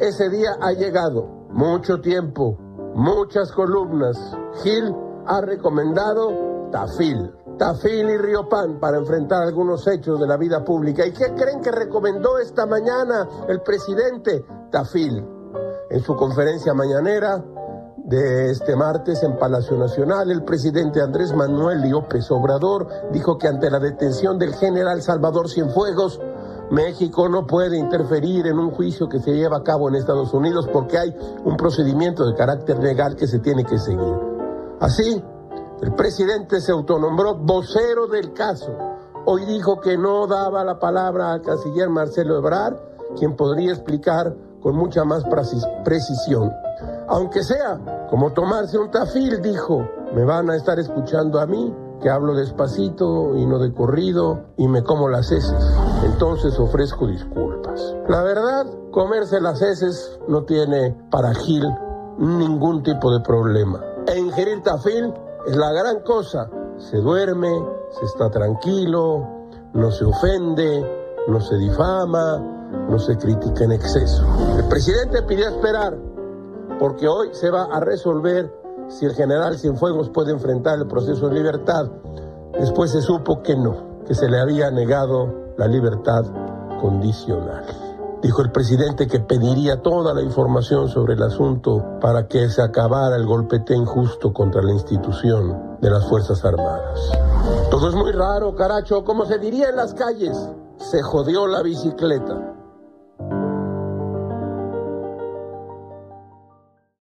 ese día ha llegado. Mucho tiempo, muchas columnas. Gil ha recomendado Tafil. Tafil y Pan para enfrentar algunos hechos de la vida pública. ¿Y qué creen que recomendó esta mañana el presidente? Tafil. En su conferencia mañanera de este martes en Palacio Nacional, el presidente Andrés Manuel López Obrador dijo que ante la detención del general Salvador Cienfuegos, México no puede interferir en un juicio que se lleva a cabo en Estados Unidos porque hay un procedimiento de carácter legal que se tiene que seguir. Así, el presidente se autonombró vocero del caso. Hoy dijo que no daba la palabra al canciller Marcelo Ebrard, quien podría explicar con mucha más precisión. Aunque sea como tomarse un tafil, dijo, me van a estar escuchando a mí, que hablo despacito y no de corrido y me como las heces. Entonces ofrezco disculpas. La verdad, comerse las heces no tiene para Gil ningún tipo de problema. E ingerir tafil es la gran cosa. Se duerme, se está tranquilo, no se ofende, no se difama, no se critica en exceso. El presidente pidió esperar porque hoy se va a resolver si el general Cienfuegos puede enfrentar el proceso de libertad. Después se supo que no, que se le había negado la libertad condicional. Dijo el presidente que pediría toda la información sobre el asunto para que se acabara el golpete injusto contra la institución de las Fuerzas Armadas. Todo es muy raro, caracho, como se diría en las calles. Se jodió la bicicleta.